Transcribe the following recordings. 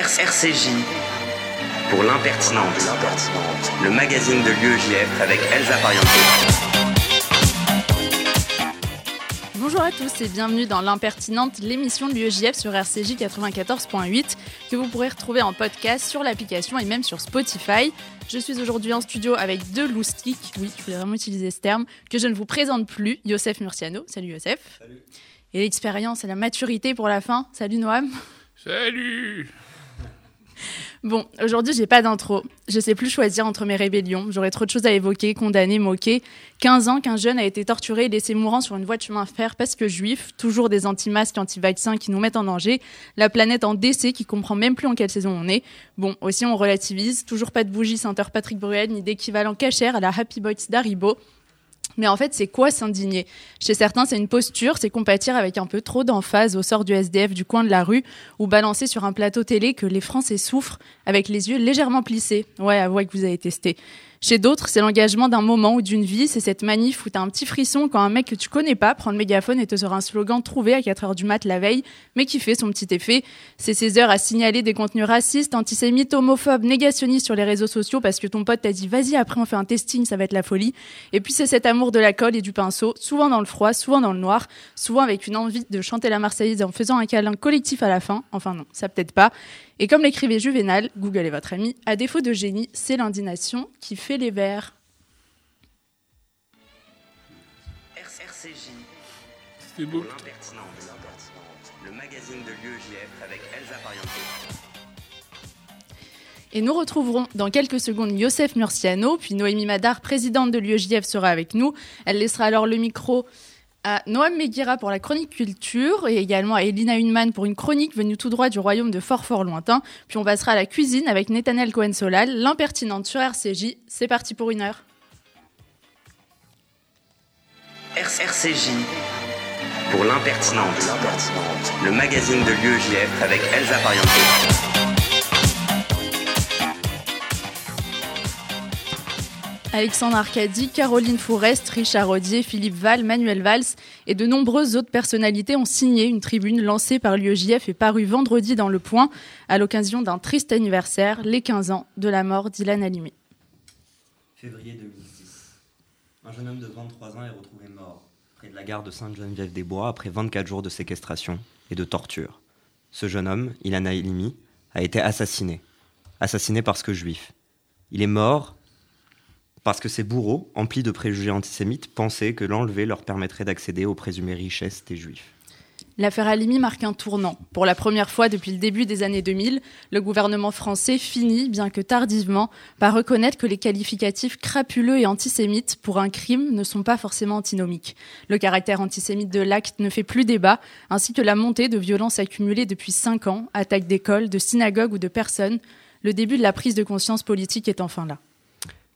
RCJ pour l'impertinente, le magazine de l'UEJF avec Elsa Pariente. Bonjour à tous et bienvenue dans l'impertinente, l'émission de l'UEJF sur RCJ 94.8 que vous pourrez retrouver en podcast sur l'application et même sur Spotify. Je suis aujourd'hui en studio avec deux loustiques, oui, je voulais vraiment utiliser ce terme, que je ne vous présente plus, Youssef Murciano. Salut Youssef. Salut. Et l'expérience et la maturité pour la fin. Salut Noam. Salut Bon, aujourd'hui, j'ai pas d'intro. Je sais plus choisir entre mes rébellions. J'aurais trop de choses à évoquer, condamner, moquer. 15 ans qu'un jeune a été torturé et laissé mourant sur une voie de chemin de fer parce que juif. Toujours des anti-masques, anti-vaccins qui nous mettent en danger. La planète en décès qui comprend même plus en quelle saison on est. Bon, aussi, on relativise. Toujours pas de bougie Saint-Heure Patrick Bruel ni d'équivalent cachère à la Happy Boys d'Aribo. Mais en fait, c'est quoi s'indigner? Chez certains, c'est une posture, c'est compatir avec un peu trop d'emphase au sort du SDF du coin de la rue ou balancer sur un plateau télé que les Français souffrent avec les yeux légèrement plissés. Ouais, avouez que vous avez testé. Chez d'autres, c'est l'engagement d'un moment ou d'une vie, c'est cette manif où t'as un petit frisson quand un mec que tu connais pas prend le mégaphone et te sort un slogan trouvé à 4 heures du mat la veille, mais qui fait son petit effet. C'est ces heures à signaler des contenus racistes, antisémites, homophobes, négationnistes sur les réseaux sociaux parce que ton pote t'a dit vas-y après on fait un testing, ça va être la folie. Et puis c'est cet amour de la colle et du pinceau, souvent dans le froid, souvent dans le noir, souvent avec une envie de chanter la Marseillaise en faisant un câlin collectif à la fin. Enfin non, ça peut-être pas. Et comme l'écrivait Juvénal, Google est votre ami, à défaut de génie, c'est l'indignation qui fait les vers. RCJ C'est beau. l'impertinente, le magazine de l'UEJF avec Elsa Pariente. Et nous retrouverons dans quelques secondes Youssef Murciano, puis Noémie Madar, présidente de l'UEJF, sera avec nous. Elle laissera alors le micro à Noam Meguira pour la chronique culture et également à Elina Hunman pour une chronique venue tout droit du royaume de fort fort lointain. Puis on passera à la cuisine avec Netanel Cohen-Solal, l'impertinente sur RCJ. C'est parti pour une heure. RCJ pour l'impertinente, le magazine de l'UEJF avec Elsa Pariente. Alexandre Arcadi, Caroline Fourest, Richard Rodier, Philippe Val, Manuel Valls et de nombreuses autres personnalités ont signé une tribune lancée par l'UEJF et parue vendredi dans Le Point à l'occasion d'un triste anniversaire, les 15 ans de la mort d'Ilan Halimi. Février 2006. Un jeune homme de 23 ans est retrouvé mort près de la gare de Sainte-Geneviève-des-Bois après 24 jours de séquestration et de torture. Ce jeune homme, Ilan Halimi, a été assassiné. Assassiné parce que juif. Il est mort parce que ses bourreaux, emplis de préjugés antisémites, pensaient que l'enlever leur permettrait d'accéder aux présumées richesses des juifs. L'affaire Halimi marque un tournant. Pour la première fois depuis le début des années 2000, le gouvernement français finit, bien que tardivement, par reconnaître que les qualificatifs crapuleux et antisémites pour un crime ne sont pas forcément antinomiques. Le caractère antisémite de l'acte ne fait plus débat, ainsi que la montée de violences accumulées depuis cinq ans, attaques d'écoles, de synagogues ou de personnes. Le début de la prise de conscience politique est enfin là.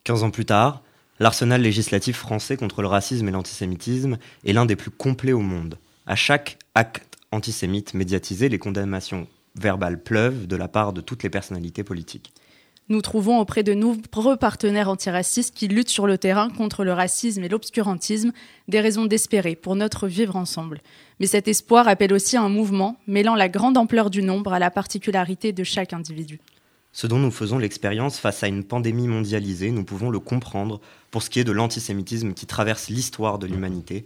15 ans plus tard, l'arsenal législatif français contre le racisme et l'antisémitisme est l'un des plus complets au monde. À chaque acte antisémite médiatisé, les condamnations verbales pleuvent de la part de toutes les personnalités politiques. Nous trouvons auprès de nombreux partenaires antiracistes qui luttent sur le terrain contre le racisme et l'obscurantisme des raisons d'espérer pour notre vivre ensemble. Mais cet espoir appelle aussi un mouvement mêlant la grande ampleur du nombre à la particularité de chaque individu. Ce dont nous faisons l'expérience face à une pandémie mondialisée, nous pouvons le comprendre pour ce qui est de l'antisémitisme qui traverse l'histoire de l'humanité.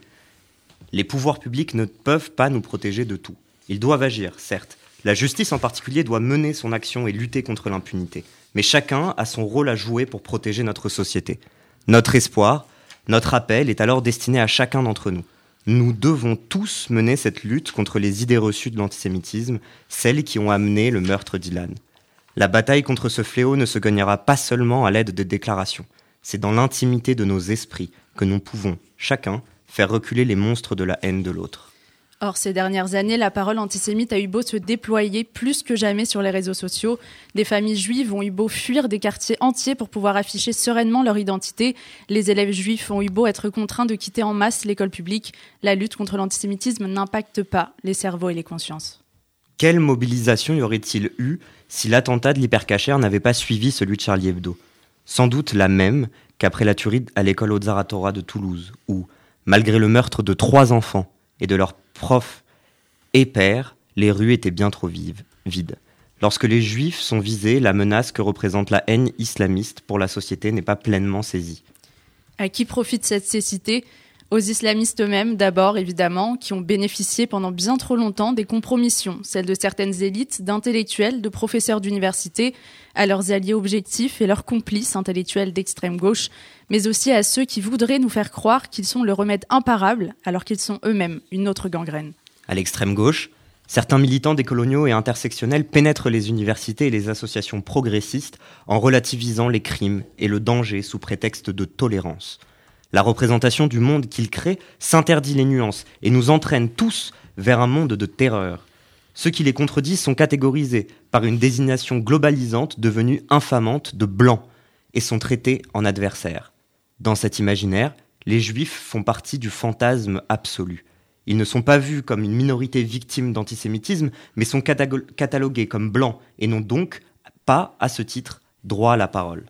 Les pouvoirs publics ne peuvent pas nous protéger de tout. Ils doivent agir, certes. La justice en particulier doit mener son action et lutter contre l'impunité. Mais chacun a son rôle à jouer pour protéger notre société. Notre espoir, notre appel est alors destiné à chacun d'entre nous. Nous devons tous mener cette lutte contre les idées reçues de l'antisémitisme, celles qui ont amené le meurtre d'Ilan. La bataille contre ce fléau ne se gagnera pas seulement à l'aide de déclarations. C'est dans l'intimité de nos esprits que nous pouvons, chacun, faire reculer les monstres de la haine de l'autre. Or, ces dernières années, la parole antisémite a eu beau se déployer plus que jamais sur les réseaux sociaux. Des familles juives ont eu beau fuir des quartiers entiers pour pouvoir afficher sereinement leur identité. Les élèves juifs ont eu beau être contraints de quitter en masse l'école publique. La lutte contre l'antisémitisme n'impacte pas les cerveaux et les consciences. Quelle mobilisation y aurait-il eu si l'attentat de l'hypercachère n'avait pas suivi celui de Charlie Hebdo? Sans doute la même qu'après la tuerie à l'école Ozaratora de Toulouse, où, malgré le meurtre de trois enfants et de leurs profs et pères, les rues étaient bien trop vives, vides. Lorsque les juifs sont visés, la menace que représente la haine islamiste pour la société n'est pas pleinement saisie. À qui profite cette cécité? Aux islamistes eux-mêmes, d'abord, évidemment, qui ont bénéficié pendant bien trop longtemps des compromissions, celles de certaines élites, d'intellectuels, de professeurs d'université, à leurs alliés objectifs et leurs complices intellectuels d'extrême gauche, mais aussi à ceux qui voudraient nous faire croire qu'ils sont le remède imparable, alors qu'ils sont eux-mêmes une autre gangrène. À l'extrême gauche, certains militants décoloniaux et intersectionnels pénètrent les universités et les associations progressistes en relativisant les crimes et le danger sous prétexte de tolérance. La représentation du monde qu'ils créent s'interdit les nuances et nous entraîne tous vers un monde de terreur. Ceux qui les contredisent sont catégorisés par une désignation globalisante devenue infamante de blanc et sont traités en adversaires. Dans cet imaginaire, les juifs font partie du fantasme absolu. Ils ne sont pas vus comme une minorité victime d'antisémitisme, mais sont catalogués comme blancs et n'ont donc pas, à ce titre, droit à la parole.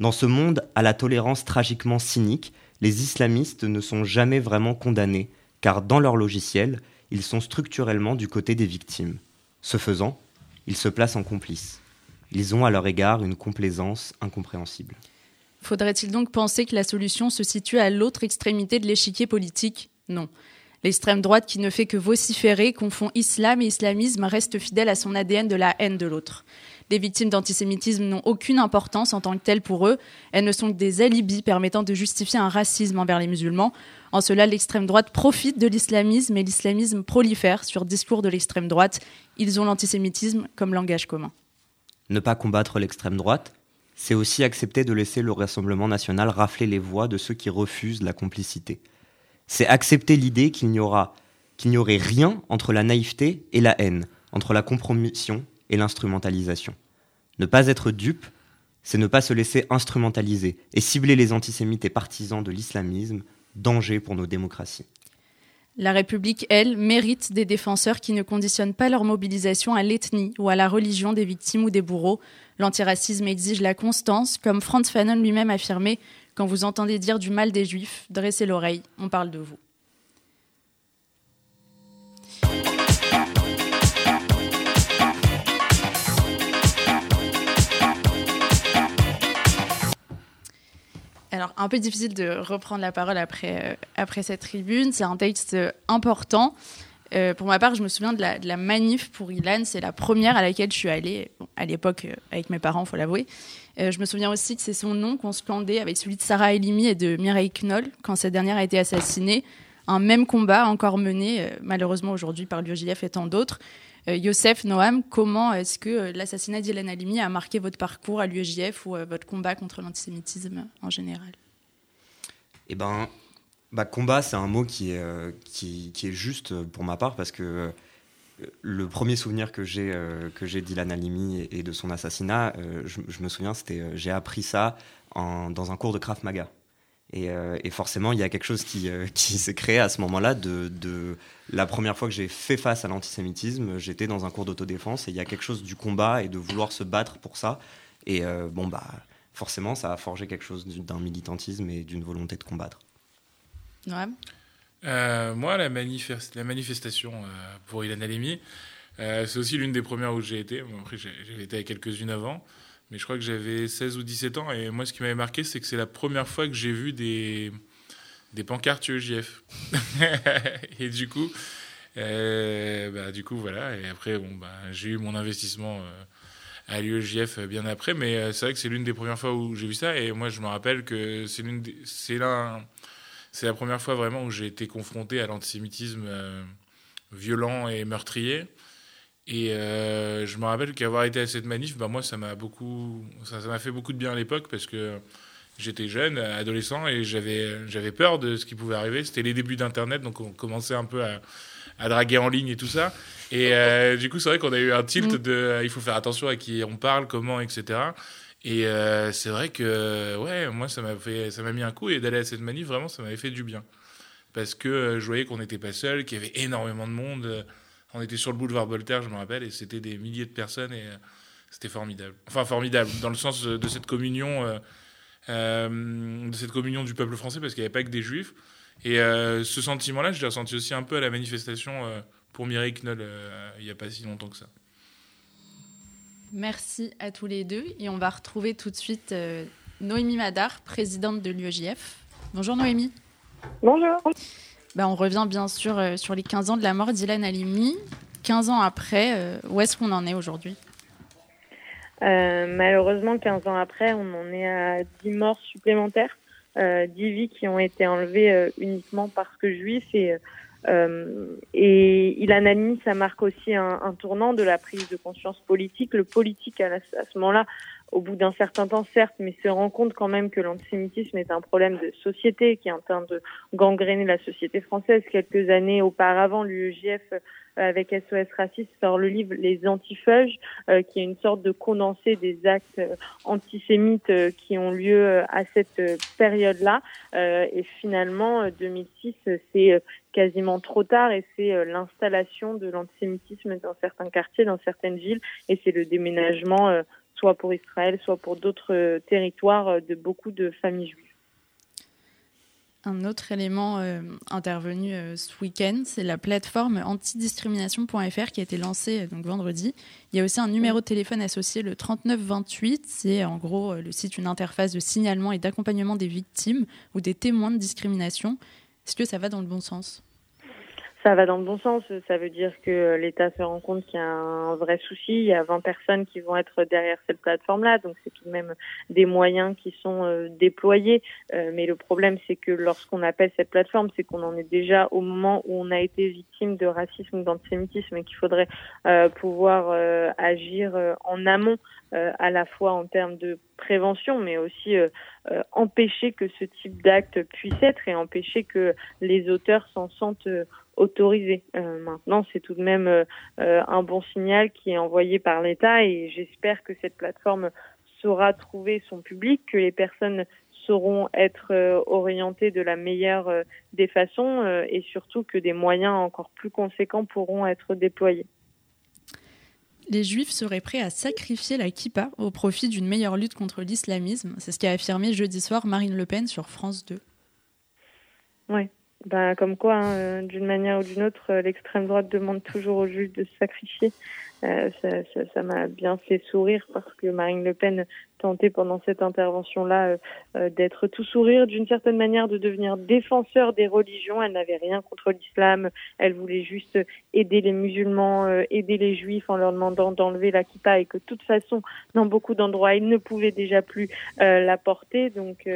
Dans ce monde à la tolérance tragiquement cynique, les islamistes ne sont jamais vraiment condamnés, car dans leur logiciel, ils sont structurellement du côté des victimes. Ce faisant, ils se placent en complices. Ils ont à leur égard une complaisance incompréhensible. Faudrait-il donc penser que la solution se situe à l'autre extrémité de l'échiquier politique? Non. L'extrême droite qui ne fait que vociférer, confond islam et islamisme, reste fidèle à son ADN de la haine de l'autre. Les victimes d'antisémitisme n'ont aucune importance en tant que telles pour eux. Elles ne sont que des alibis permettant de justifier un racisme envers les musulmans. En cela, l'extrême droite profite de l'islamisme et l'islamisme prolifère sur discours de l'extrême droite. Ils ont l'antisémitisme comme langage commun. Ne pas combattre l'extrême droite, c'est aussi accepter de laisser le Rassemblement national rafler les voix de ceux qui refusent la complicité. C'est accepter l'idée qu'il n'y aura qu'il n'y aurait rien entre la naïveté et la haine, entre la compromission et l'instrumentalisation. Ne pas être dupe, c'est ne pas se laisser instrumentaliser et cibler les antisémites et partisans de l'islamisme, danger pour nos démocraties. La République, elle, mérite des défenseurs qui ne conditionnent pas leur mobilisation à l'ethnie ou à la religion des victimes ou des bourreaux. L'antiracisme exige la constance, comme Franz Fanon lui-même affirmait Quand vous entendez dire du mal des juifs, dressez l'oreille, on parle de vous. Un peu difficile de reprendre la parole après, euh, après cette tribune. C'est un texte important. Euh, pour ma part, je me souviens de la, de la manif pour Ilan. C'est la première à laquelle je suis allée, à l'époque euh, avec mes parents, faut l'avouer. je me souviens aussi que c'est son nom qu'on scandait avec celui de Sarah Elimi et de Mireille Knoll quand cette dernière a été assassinée. Un même combat encore mené, malheureusement aujourd'hui, par l'UJF et tant d'autres. Youssef, Noam, comment est-ce que l'assassinat d'Ilan Halimi a marqué votre parcours à l'UEJF ou votre combat contre l'antisémitisme en général? Eh ben, bah, combat, c'est un mot qui est, est juste pour ma part parce que le premier souvenir que j'ai que j'ai d'Ilan Halimi et, de son assassinat, je, me souviens, c'était j'ai appris ça dans un cours de Krav Maga. Euh, et, forcément, il y a quelque chose qui, euh, qui s'est créé à ce moment-là. De, de, la première fois que j'ai fait face à l'antisémitisme, j'étais dans un cours d'autodéfense et il y a quelque chose du combat et de vouloir se battre pour ça. Et euh, bon, bah, forcément, ça a forgé quelque chose d'un militantisme et d'une volonté de combattre. Ouais. moi, la, la manifestation pour Ilan Halimi, c'est aussi l'une des premières où j'ai été. après, j'ai été à quelques-unes avant. Mais je crois que j'avais 16 ou 17 ans. Et moi, ce qui m'avait marqué, c'est que c'est la première fois que j'ai vu des, des pancartes UEJF. et du coup, euh, bah, du coup, voilà. Et après, bon, bah, j'ai eu mon investissement euh, à l'UEJF bien après. Mais euh, c'est vrai que c'est l'une des premières fois où j'ai vu ça. Et moi, je me rappelle que c'est l'une c'est là, c'est la première fois vraiment où j'ai été confronté à l'antisémitisme violent et meurtrier. Et euh, je me rappelle qu'avoir été à cette manif, bah moi, ça m'a beaucoup, ça m'a fait beaucoup de bien à l'époque parce que j'étais jeune, adolescent, et j'avais, j'avais peur de ce qui pouvait arriver. C'était les débuts d'Internet, donc on commençait un peu à, à draguer en ligne et tout ça. Et euh, du coup, c'est vrai qu'on a eu un tilt mm. de, euh, il faut faire attention à qui on parle, comment, etc. Et c'est vrai que, ouais, moi, ça m'a fait, ça m'a mis un coup, et d'aller à cette manif, vraiment, ça m'avait fait du bien. Parce que je voyais qu'on n'était pas seul, qu'il y avait énormément de monde on était sur le boulevard Voltaire, je me rappelle, et c'était des milliers de personnes et euh, c'était formidable. Enfin, formidable, dans le sens de cette communion, euh, euh, de cette communion du peuple français, parce qu'il n'y avait pas que des juifs. Et ce sentiment-là, je l'ai ressenti aussi un peu à la manifestation pour Mireille Knoll il n'y a pas si longtemps que ça. Merci à tous les deux. Et on va retrouver tout de suite euh, Noémie Madar, présidente de l'UEJF. Bonjour Noémie. Bonjour. Ben, on revient bien sûr euh, sur les 15 ans de la mort d'Ilan Halimi. 15 ans après, euh, où est-ce qu'on en est aujourd'hui? Malheureusement, 15 ans après, on en est à 10 morts supplémentaires, 10 vies qui ont été enlevées uniquement parce que juifs et euh, et Ilan Halimi, ça marque aussi un, un, tournant de la prise de conscience politique. Le politique, à, à ce moment-là, au bout d'un certain temps, certes, mais se rend compte quand même que l'antisémitisme est un problème de société qui est en train de gangréner la société française. Quelques années auparavant, l'UEJF avec SOS Raciste sort le livre Les Antifeuges, euh, qui est une sorte de condensé des actes euh, antisémites euh, qui ont lieu à cette période-là. et finalement, 2006, c'est quasiment trop tard et c'est l'installation de l'antisémitisme dans certains quartiers, dans certaines villes, et c'est le déménagement soit pour Israël, soit pour d'autres territoires de beaucoup de familles juives. Un autre élément euh, intervenu euh, ce week-end, c'est la plateforme antidiscrimination.fr qui a été lancée euh, donc vendredi. Il y a aussi un numéro de téléphone associé, le 3928. C'est en gros le site, une interface de signalement et d'accompagnement des victimes ou des témoins de discrimination. Est-ce que ça va dans le bon sens? Ça va dans le bon sens. Ça veut dire que l'État se rend compte qu'il y a un vrai souci. Il y a 20 personnes qui vont être derrière cette plateforme-là. Donc, c'est tout de même des moyens qui sont euh, déployés. Euh, mais le problème, c'est que lorsqu'on appelle cette plateforme, c'est qu'on en est déjà au moment où on a été victime de racisme ou d'antisémitisme et qu'il faudrait euh, pouvoir agir en amont. à la fois en termes de prévention, mais aussi empêcher que ce type d'acte puisse être et empêcher que les auteurs s'en sentent autorisé. Euh, maintenant, c'est tout de même euh, euh, un bon signal qui est envoyé par l'État et j'espère que cette plateforme saura trouver son public, que les personnes sauront être orientées de la meilleure des façons et surtout que des moyens encore plus conséquents pourront être déployés. Les Juifs seraient prêts à sacrifier la kippa au profit d'une meilleure lutte contre l'islamisme. C'est ce qu'a affirmé jeudi soir Marine Le Pen sur France 2. Oui, bah, comme quoi, hein, euh, d'une manière ou d'une autre, euh, l'extrême droite demande toujours aux juges de se sacrifier. Euh, ça m'a bien fait sourire parce que Marine Le Pen tentait pendant cette intervention-là d'être tout sourire, d'une certaine manière de devenir défenseur des religions. Elle n'avait rien contre l'islam. Elle voulait juste aider les musulmans, aider les juifs en leur demandant d'enlever la kippa et que de toute façon, dans beaucoup d'endroits, ils ne pouvaient déjà plus la porter. Donc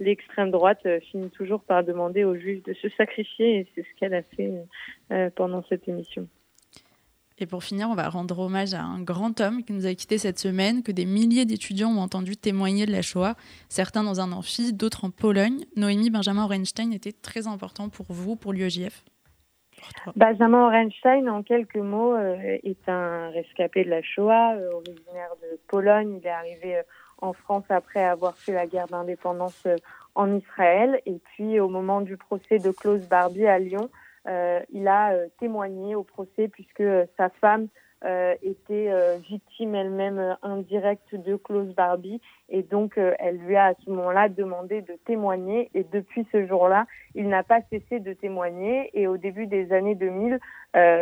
l'extrême droite finit toujours par demander aux juifs de se sacrifier et c'est ce qu'elle a fait pendant cette émission. Et pour finir, on va rendre hommage à un grand homme qui nous a quittés cette semaine, que des milliers d'étudiants ont entendu témoigner de la Shoah, certains dans un amphi, d'autres en Pologne. Noémie Benjamin Orenstein était très important pour vous, pour l'UEJF Benjamin Orenstein, en quelques mots, euh, est un rescapé de la Shoah, euh, originaire de Pologne. Il est arrivé euh, en France après avoir fait la guerre d'indépendance en Israël. Et puis, au moment du procès de Klaus Barbie à Lyon, il a euh, témoigné au procès puisque euh, sa femme était victime elle-même indirecte de Klaus Barbie. Et donc elle lui a à ce moment-là demandé de témoigner. Et depuis ce jour-là, il n'a pas cessé de témoigner. Et au début des années 2000,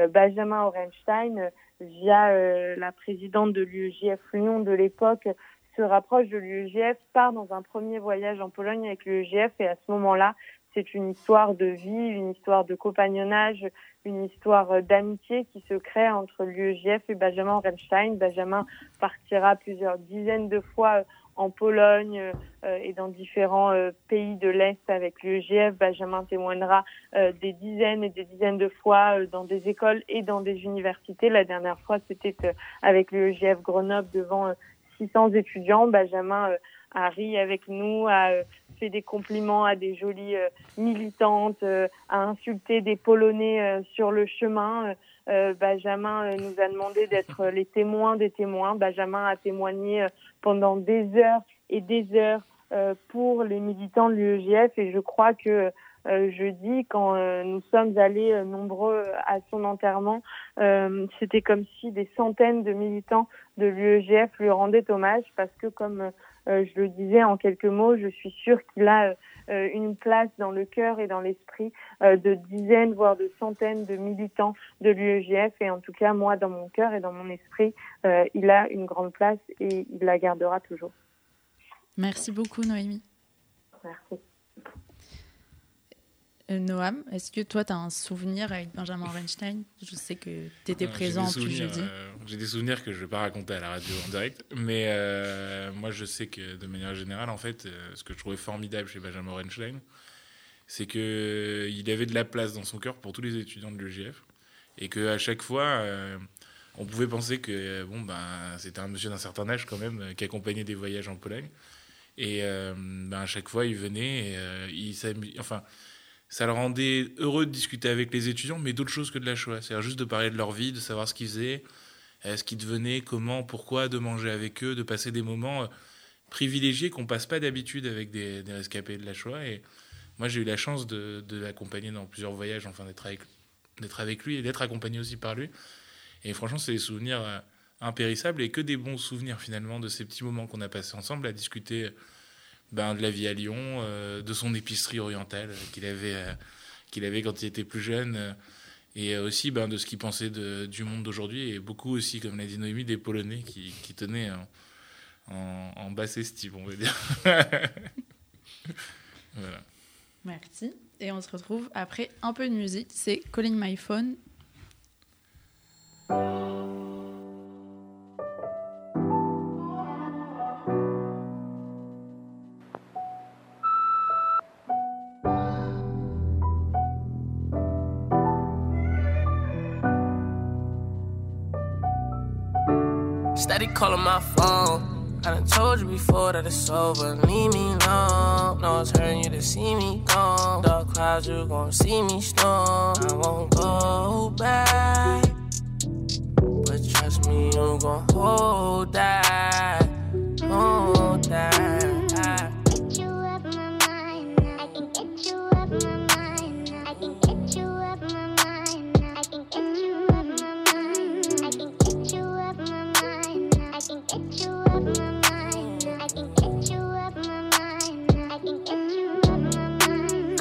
Benjamin Orenstein, via la présidente de l'UEJF Lyon de l'époque, se rapproche de l'UEJF, part dans un premier voyage en Pologne avec l'UEJF et à ce moment-là, c'est une histoire de vie, une histoire de compagnonnage, une histoire d'amitié qui se crée entre l'UEJF et Benjamin Renstein. Benjamin partira plusieurs dizaines de fois en Pologne euh, et dans différents euh, pays de l'Est avec l'UEJF. Benjamin témoignera euh, des dizaines et des dizaines de fois dans des écoles et dans des universités. La dernière fois, c'était avec l'UEJF Grenoble devant 600 étudiants. Benjamin a ri avec nous, a euh, fait des compliments à des jolies euh, militantes, euh, a insulté des Polonais sur le chemin. Benjamin nous a demandé d'être les témoins des témoins. Benjamin a témoigné pendant des heures et des heures pour les militants de l'UEGF et je crois que jeudi, quand nous sommes allés nombreux à son enterrement, c'était comme si des centaines de militants de l'UEGF lui rendaient hommage parce que, comme je le disais en quelques mots, je suis sûre qu'il a euh, une place dans le cœur et dans l'esprit euh, de dizaines, voire de centaines de militants de l'UEGF. Et en tout cas, moi, dans mon cœur et dans mon esprit, euh, il a une grande place et il la gardera toujours. Merci beaucoup, Noémie. Merci. Euh, Noam, est-ce que toi, tu as un souvenir avec Benjamin Reinstein? Je sais que tu étais présent plus jeudi. Euh, j'ai des souvenirs que je ne vais pas raconter à la radio en direct, mais euh, moi, je sais que de manière générale, en fait, ce que je trouvais formidable chez Benjamin Reinstein, c'est qu'il avait de la place dans son cœur pour tous les étudiants de l'UGF et qu'à chaque fois, on pouvait penser que bon, ben, c'était un monsieur d'un certain âge quand même qui accompagnait des voyages en Pologne. Et ben, à chaque fois, il venait et il s'amusait. Enfin, ça le rendait heureux de discuter avec les étudiants, mais d'autres choses que de la Shoah. C'est-à-dire juste de parler de leur vie, de savoir ce qu'ils faisaient, euh, ce qu'ils devenaient, comment, pourquoi, de manger avec eux, de passer des moments euh, privilégiés qu'on passe pas d'habitude avec des, rescapés de la Shoah. Et moi, j'ai eu la chance de, l'accompagner dans plusieurs voyages, enfin d'être avec, d'être avec lui et d'être accompagné aussi par lui. Et franchement, c'est des souvenirs euh, impérissables et que des bons souvenirs finalement de ces petits moments qu'on a passés ensemble à discuter ben, de la vie à Lyon, euh, de son épicerie orientale qu'il avait, euh, qu'il avait quand il était plus jeune, euh, et aussi ben, de ce qu'il pensait du monde d'aujourd'hui, et beaucoup aussi, comme l'a dit Noémie, des Polonais qui, qui tenaient en, en, en, basse estime, on va dire. voilà. Merci. Et on se retrouve après un peu de musique. C'est Calling My Phone. Steady calling my phone. I done told you before that it's over. Leave me alone. No it's hurting you to see me gone. Dark clouds, you gon' see me storm. I won't go back. But trust me, you gon' hold that.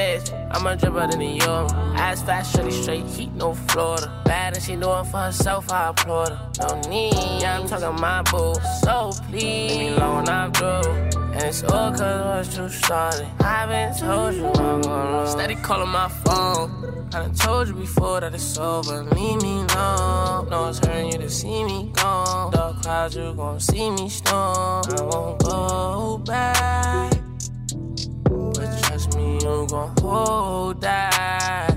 New bitch, I'm a dripper in the Euro. Ass fast, shorty straight heat, no Florida. Bad and she doing for herself, I applaud her. No need, yeah, I'm talking my boo. So please, leave me alone, I'm through. And it's all cause what's you started. I've been told you I'm gonna Steady calling my phone. I done told you before that it's over. Leave me alone. No it's hurting you to see me gone. Dark clouds, you gon' see me storm. I won't go back. But trust me, you gon' hold that.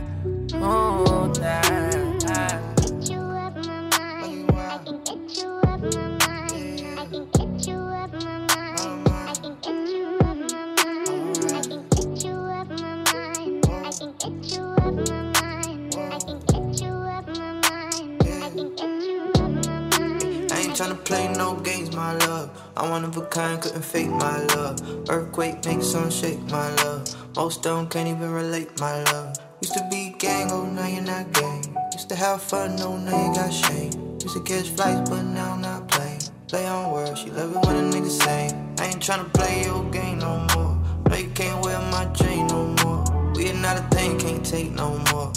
Hold that. Chew up my mind, I think that chew up my mind, I think that chew up my mind, I think that chew up my mind, I think that chew up my mind, I think that chew up my mind, I think that chew up my mind, I think that you of my mind. I ain't tryna play no games, my love. I'm one of a kind, couldn't fake my love. Earthquake makes some shake, my love. Most don't can't even relate, my love. Used to be gang, oh now you're not gang. Used to have fun, oh now you got shame. Used to catch flights, but now I'm not playing. Play on words, she love it when a nigga sing. I ain't tryna play your game no more. No, you can't wear my chain no more. We are not a thing, can't take no more.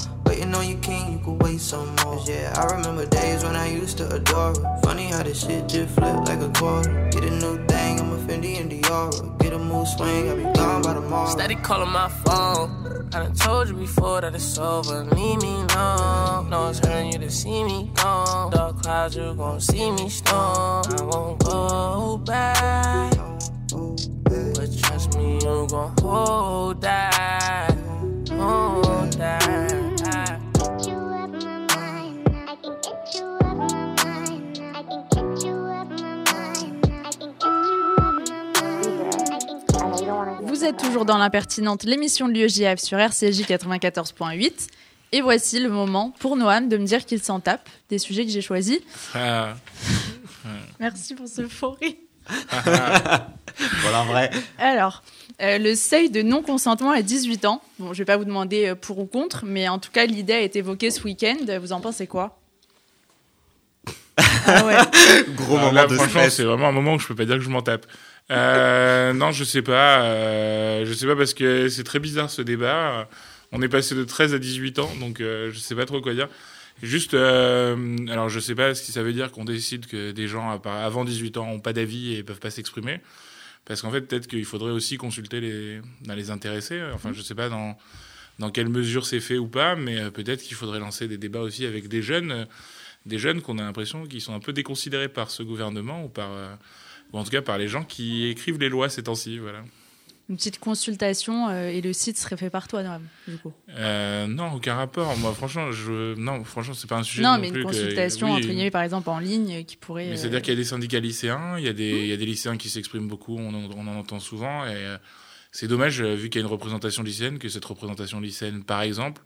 On your king, you could wait some more. Yeah, I remember days when I used to adore her. Funny how this shit just flip like a quarter. Get a new thing, I'm a Fendi and Dior. Get a move swing, I'll be gone by tomorrow. Steady calling my phone. I done told you before that it's over. Leave me alone. No it's hurting you to see me gone. Dark clouds, you gon' see me storm. I won't go back. But trust me, you gon' hold dans l'impertinente, l'émission de l'UEJF sur RCJ 94.8. Et voici le moment pour Noam de me dire qu'il s'en tape des sujets que j'ai choisis. Ah, Merci pour ce faux rire. Voilà, vrai. Alors, euh, le seuil de non-consentement à 18 ans. Bon, je vais pas vous demander euh, pour ou contre, mais en tout cas, l'idée a été évoquée ce week-end. Vous en pensez quoi? Ah ouais. Gros alors moment là, de franchement, stress. c'est vraiment un moment où je peux pas dire que je m'en tape. Euh, non, je sais pas. Euh, je sais pas parce que c'est très bizarre ce débat. On est passé de 13 à 18 ans, donc euh, je sais pas trop quoi dire. Juste, euh, alors je sais pas ce que ça veut dire qu'on décide que des gens avant 18 ans ont pas d'avis et peuvent pas s'exprimer. Parce qu'en fait, peut-être qu'il faudrait aussi consulter les, ben, les intéressés. Enfin, je sais pas dans, dans quelle mesure c'est fait ou pas, mais euh, peut-être qu'il faudrait lancer des débats aussi avec des jeunes, des jeunes qu'on a l'impression qu'ils sont un peu déconsidérés par ce gouvernement ou par, euh, ou en tout cas par les gens qui écrivent les lois ces temps-ci. Voilà. Une petite consultation euh, et le site serait fait par toi, du coup. Euh, non, aucun rapport. Moi, franchement, je, non, franchement, c'est pas un sujet. Non, non mais une plus que- consultation, oui, entre guillemets, par exemple, en ligne, qui pourrait. Mais euh, c'est-à-dire qu'il y a des syndicats lycéens, il y a des, il y a des lycéens qui s'expriment beaucoup, on en, on en entend souvent, et c'est dommage, vu qu'il y a une représentation lycéenne, que cette représentation lycéenne, par exemple,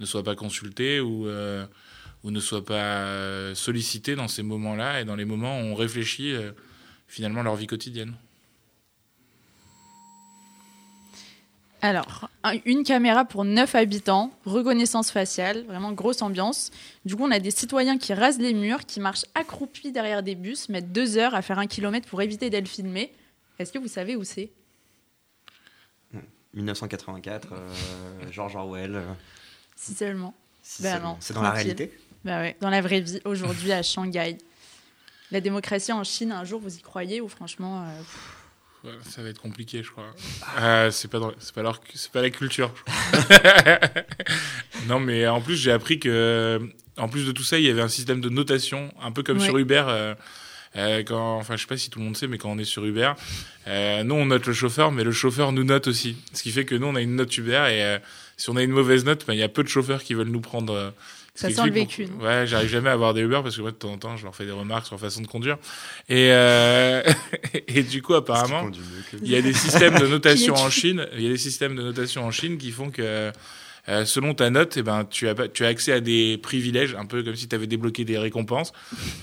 ne soit pas consultée ou, ou ne soit pas sollicitée dans ces moments-là et dans les moments où on réfléchit finalement leur vie quotidienne. Alors, un- une caméra pour 9 habitants, reconnaissance faciale, vraiment grosse ambiance. Du coup, on a des citoyens qui rasent les murs, qui marchent accroupis derrière des bus, mettent deux heures à faire un kilomètre pour éviter d'être filmés. Est-ce que vous savez où c'est? 1984, euh, George Orwell. euh, Si seulement. si Ben c'est- non, c'est dans la réalité? Bah ouais, dans la vraie vie, aujourd'hui à Shanghai. La démocratie en Chine, un jour, vous y croyez ou franchement euh, ça va être compliqué, je crois. Euh, c'est pas, dans- c'est pas, leur- pas la culture. non, mais en plus, j'ai appris que, en plus de tout ça, il y avait un système de notation, un peu comme Ouais. sur Uber. euh, euh, quand, enfin, je sais pas si tout le monde sait, mais quand on est sur Uber, euh, nous on note le chauffeur, mais le chauffeur nous note aussi. Ce qui fait que nous on a une note Uber et euh, si on a une mauvaise note, ben, il y a peu de chauffeurs qui veulent nous prendre. Ça sent le vécu, pour- Ouais, j'arrive jamais à avoir des Uber parce que moi de temps en temps je leur fais des remarques sur la façon de conduire. Et, euh, et du coup apparemment. Il y a des systèmes de notation en Chine. Il y a des systèmes de notation en Chine qui font que euh, selon ta note, eh ben tu as tu as accès à des privilèges, un peu comme si tu avais débloqué des récompenses.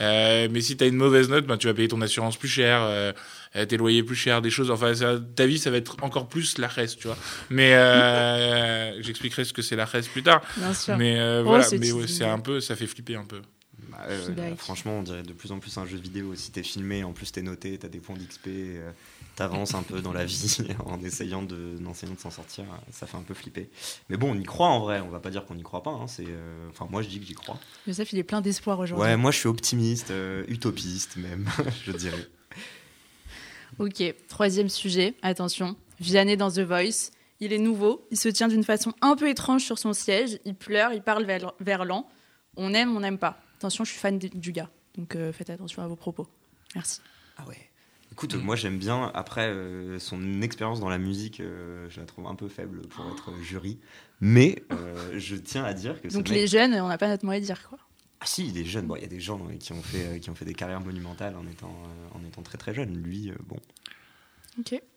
Euh, mais si tu as une mauvaise note, ben tu vas payer ton assurance plus cher, euh, euh, tes loyers plus chers, des choses. Enfin, ça- ta vie, ça va être encore plus la reste, tu vois. Mais euh, j'expliquerai ce que c'est la reste plus tard. bien sûr. Mais euh, Oh, voilà, mais ouais, c'est un peu, ça fait flipper un peu. D'accord. franchement, on dirait de plus en plus un jeu vidéo. Si t'es filmé, en plus t'es noté, t'as des points d'XP, euh, t'avances un peu dans la vie en essayant de, de s'en sortir. Ça fait un peu flipper. Mais bon, on y croit en vrai. On va pas dire qu'on n'y croit pas. hein, c'est, euh, enfin, moi je dis que j'y crois. Joseph, il est plein d'espoir aujourd'hui. Ouais, moi je suis optimiste, euh, utopiste même, je dirais. Ok, troisième sujet, attention. Vianney dans The Voice. Il est nouveau, il se tient d'une façon un peu étrange sur son siège, il pleure, il parle vers, vers l'an. On aime, on n'aime pas. Attention, je suis fan du gars, donc euh, faites attention à vos propos. Merci. Ah ouais. Écoute, moi j'aime bien. Après, euh, son expérience dans la musique, euh, je la trouve un peu faible pour être jury. Mais je tiens à dire que Donc mec- les jeunes, on n'a pas notre mot à dire, quoi. Ah si, il est jeune. Bon, il y a des gens qui ont fait qui ont fait des carrières monumentales en étant en étant très très jeune. Lui, bon.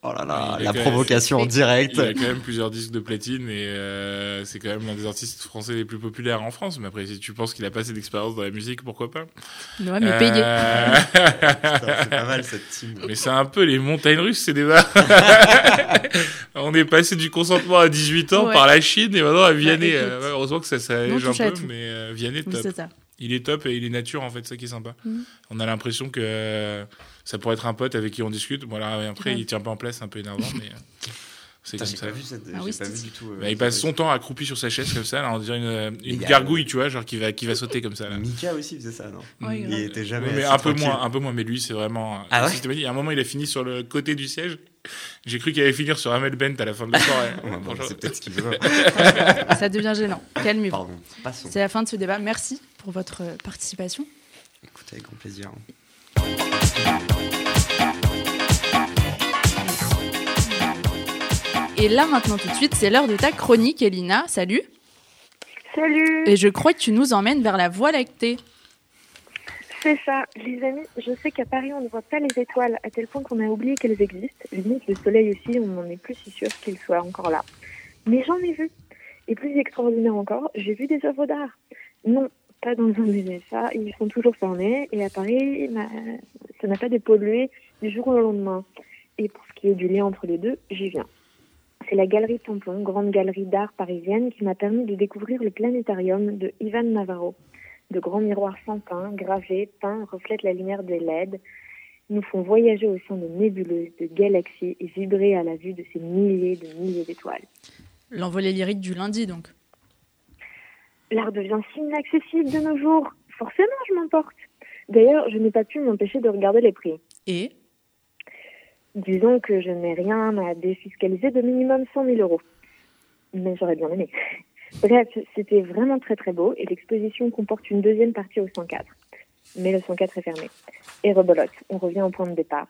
Oh là là, Il est la quand même- provocation en direct. Il a quand même plusieurs disques de platine et euh, c'est quand même l'un des artistes français les plus populaires en France. Mais après, si tu penses qu'il a pas assez d'expérience dans la musique, pourquoi pas? Est payé. Euh, Putain, C'est pas mal cette team. Mais c'est un peu les montagnes russes, ces débats. On est passé du consentement à 18 ans Ouais. par la Chine et maintenant à Vianney. Euh, ouais, heureusement que ça On s'allège un peu, tout. mais euh, Vianney Oui, top. c'est ça. Il est top et il est nature en fait, c'est ça qui est sympa. Mhm. On a l'impression que euh, ça pourrait être un pote avec qui on discute. Voilà, et après Ouais. il tient pas en place, c'est un peu énervant, mais euh, c'est comme ça. pas vu cette. Ah j'ai oui, pas c'était- vu du tout. euh, Bah, il passe son temps accroupi sur sa chaise comme ça, là, on dirait une, a- gargouille, tu vois, genre qui va, qui va sauter comme ça. Là. Mika aussi faisait ça, non? Ouais, Il était jamais. Oui, mais un peu tranquille. moins, un peu moins. Mais lui, c'est vraiment Ah ouais? À un moment, il a fini sur le côté du siège. J'ai cru qu'il allait finir sur Amel Bent à la fin de la soirée. Ouais, bon, c'est peut-être ce qu'il veut. Ça devient gênant. Calmez-vous. C'est la fin de ce débat. Merci pour votre euh, participation. Écoute, avec grand plaisir. Et là, maintenant, tout de suite, c'est l'heure de ta chronique, Elina. Salut. Salut Et je crois que tu nous emmènes vers la Voie lactée. C'est ça, les amis. Je sais qu'à Paris, on ne voit pas les étoiles à tel point qu'on a oublié qu'elles existent. Limite, le soleil aussi, on n'en est plus si sûr qu'il soit encore là. Mais j'en ai vu. Et plus extraordinaire encore, j'ai vu des œuvres d'art. Non, pas dans un musée, ça. Ils sont toujours fermés. Et à Paris, ça n'a pas dépollué du jour au lendemain. Et pour ce qui est du lien entre les deux, j'y viens. C'est la galerie Tampon, grande galerie d'art parisienne, qui m'a permis de découvrir le planétarium de Ivan Navarro. De grands miroirs sans teint, gravés, peints, reflètent la lumière des LED, nous font voyager au sein de nébuleuses, de galaxies et vibrer à la vue de ces milliers de milliers d'étoiles. L'envolée lyrique du lundi, donc. L'art devient si inaccessible de nos jours. Forcément, je m'emporte. D'ailleurs, je n'ai pas pu m'empêcher de regarder les prix. Et Disons que je n'ai rien à défiscaliser de minimum 100 000 euros. Mais j'aurais bien aimé. Bref, c'était vraiment très très beau et l'exposition comporte une deuxième partie au 104. Mais le 104 est fermé. Et rebolote, on revient au point de départ.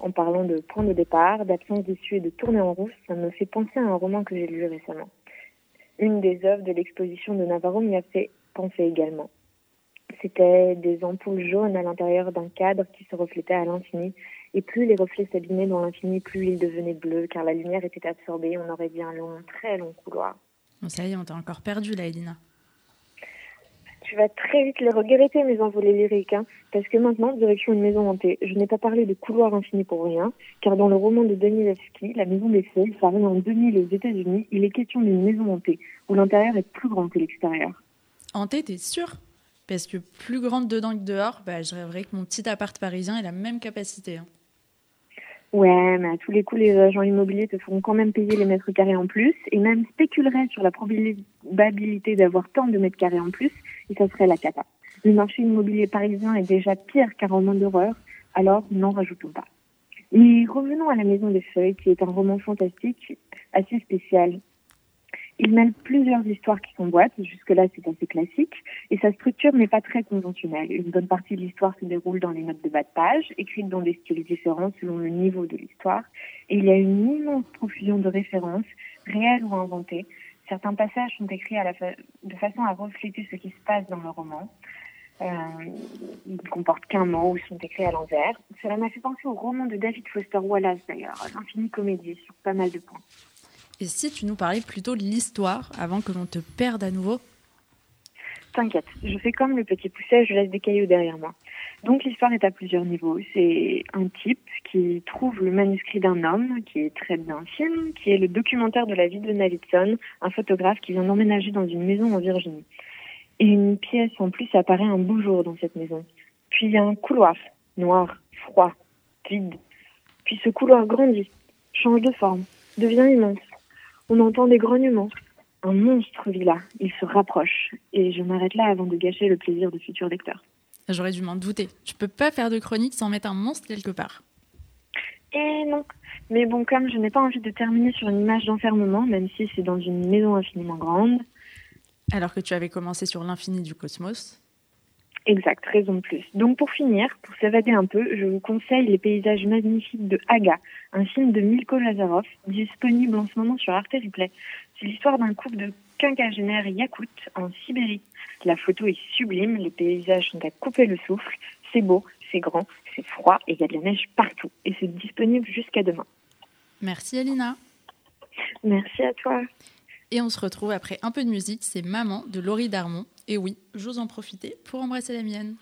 En parlant de point de départ, d'absence d'issue et de tournée en rouge, ça me fait penser à un roman que j'ai lu récemment. Une des œuvres de l'exposition de Navarro m'y a fait penser également. C'était des ampoules jaunes à l'intérieur d'un cadre qui se reflétait à l'infini. Et plus les reflets s'abîmaient dans l'infini, plus ils devenaient bleus, car la lumière était absorbée. On aurait dit un long, très long couloir. Bon, ça y est, on t'a encore perdu là, Elina. Tu vas très vite les regretter, mes envolées lyriques, hein, parce que maintenant, direction une maison hantée. Je n'ai pas parlé de couloir infini pour rien, car dans le roman de Danilevski, La Maison des Fées, paru en 2000 aux États-Unis, il est question d'une maison hantée, où l'intérieur est plus grand que l'extérieur. Hanté, t'es sûr? Parce que plus grande dedans que dehors, bah, je rêverais que mon petit appart parisien ait la même capacité. hein. Ouais, mais à tous les coups, les agents immobiliers te feront quand même payer les mètres carrés en plus, et même spéculeraient sur la probabilité d'avoir tant de mètres carrés en plus, et ça serait la cata. Le marché immobilier parisien est déjà pire qu'un roman d'horreur, alors n'en rajoutons pas. Mais revenons à La Maison des Feuilles, qui est un roman fantastique assez spécial. Il mêle plusieurs histoires qui s'emboîtent, jusque-là c'est assez classique, et sa structure n'est pas très conventionnelle. Une bonne partie de l'histoire se déroule dans les notes de bas de page, écrites dans des styles différents selon le niveau de l'histoire, et il y a une immense profusion de références, réelles ou inventées. Certains passages sont écrits à la de façon à refléter ce qui se passe dans le roman. Euh, ils ne comportent qu'un mot ou sont écrits à l'envers. Cela m'a fait penser au roman de David Foster Wallace d'ailleurs, L'infini comédie, sur pas mal de points. Et si tu nous parlais plutôt de l'histoire avant que l'on te perde à nouveau T'inquiète, je fais comme le petit pousset, je laisse des cailloux derrière moi. Donc l'histoire est à plusieurs niveaux. C'est un type qui trouve le manuscrit d'un homme qui est trait d'un film, qui est le documentaire de la vie de Davidson, un photographe qui vient d'emménager dans une maison en Virginie. Et une pièce en plus apparaît un beau jour dans cette maison. Puis il y a un couloir, noir, froid, vide. Puis ce couloir grandit, change de forme, devient immense. On entend des grognements. Un monstre vit là. Il se rapproche. Et je m'arrête là avant de gâcher le plaisir de futurs lecteurs. J'aurais dû m'en douter. Tu peux pas faire de chronique sans mettre un monstre quelque part. Et non. Mais bon, comme je n'ai pas envie de terminer sur une image d'enfermement, même si c'est dans une maison infiniment grande, Alors que tu avais commencé sur l'infini du cosmos. Exact, raison de plus. Donc pour finir, pour s'évader un peu, je vous conseille les paysages magnifiques de Aga, un film de Milko Lazarov, disponible en ce moment sur Arte Replay. C'est l'histoire d'un couple de quinquagénaires yakoutes en Sibérie. La photo est sublime, les paysages sont à couper le souffle, c'est beau, c'est grand, c'est froid et il y a de la neige partout. Et c'est disponible jusqu'à demain. Merci Elina. Merci à toi. Et on se retrouve après un peu de musique. C'est Maman de Laurie Darmon. Et oui, j'ose en profiter pour embrasser la mienne.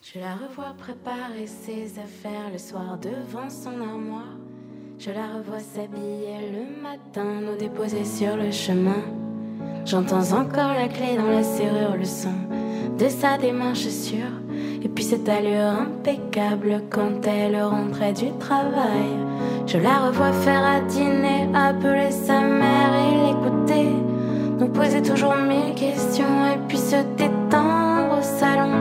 Je la revois préparer ses affaires le soir devant son armoire. Je la revois s'habiller le matin, nous déposer sur le chemin. J'entends encore la clé dans la serrure, le son de sa démarche sûre. Et puis cette allure impeccable quand elle rentrait du travail. Je la revois faire à dîner, appeler sa mère et l'écouter. Nous poser toujours mille questions et puis se détendre au salon.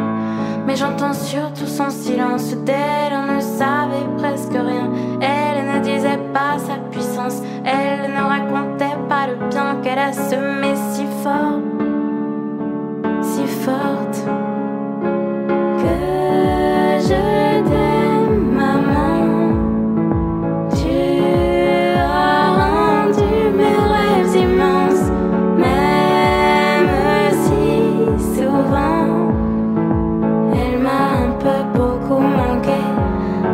Mais j'entends surtout son silence d'elle, on ne savait presque rien. Elle ne disait pas sa puissance, elle ne racontait pas le bien qu'elle a semé si fort, que je t'aime, maman. Tu as rendu mes rêves immenses, même si souvent elle m'a un peu beaucoup manqué.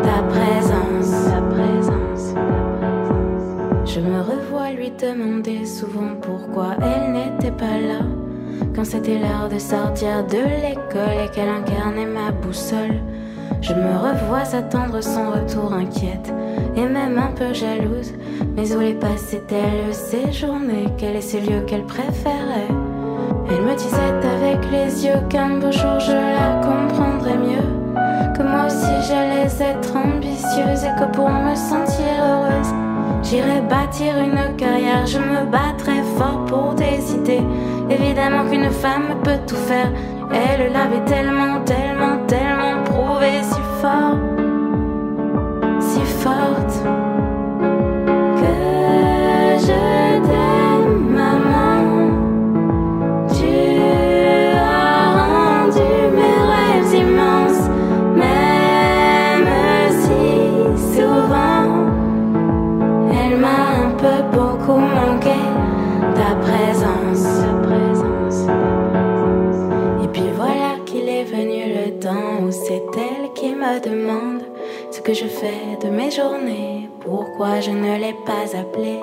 Ta présence, ta présence, ta présence. Je me revois lui demander souvent pourquoi elle n'était pas là c'était l'heure de sortir de l'école et qu'elle incarnait ma boussole. Je me revois attendre son retour inquiète et même un peu jalouse. Mais où les passait-elle ces journées Quel est ce lieu qu'elle préférait? Elle me disait avec les yeux qu'un beau jour je la comprendrais mieux. Que moi aussi j'allais être ambitieuse et que pour me sentir heureuse, j'irais bâtir une carrière. Je me battrais fort pour des idées. Évidemment qu'une femme peut tout faire. Elle l'avait tellement, tellement, tellement prouvé si fort, si forte. Demande ce que je fais de mes journées, pourquoi je ne l'ai pas appelée.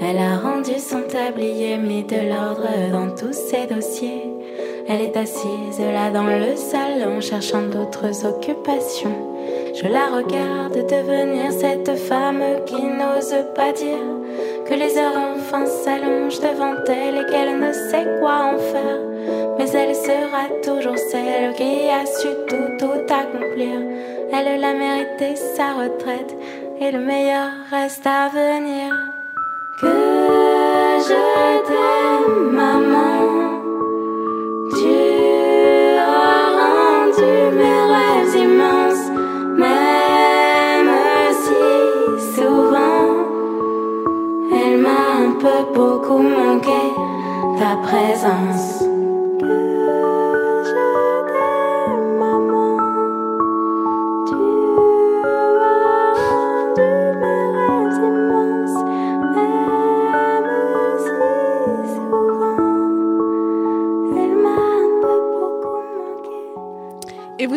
Elle a rendu son tablier, mis de l'ordre dans tous ses dossiers. Elle est assise là dans le salon, cherchant d'autres occupations. Je la regarde devenir cette femme qui n'ose pas dire que les heures enfin s'allongent devant elle et qu'elle ne sait quoi en faire. Mais elle sera toujours celle qui a su tout, tout accomplir. Elle l'a mérité sa retraite et le meilleur reste à venir. Que je t'aime, maman. Tu as rendu mes rêves immenses, même si souvent elle m'a un peu beaucoup manqué ta présence.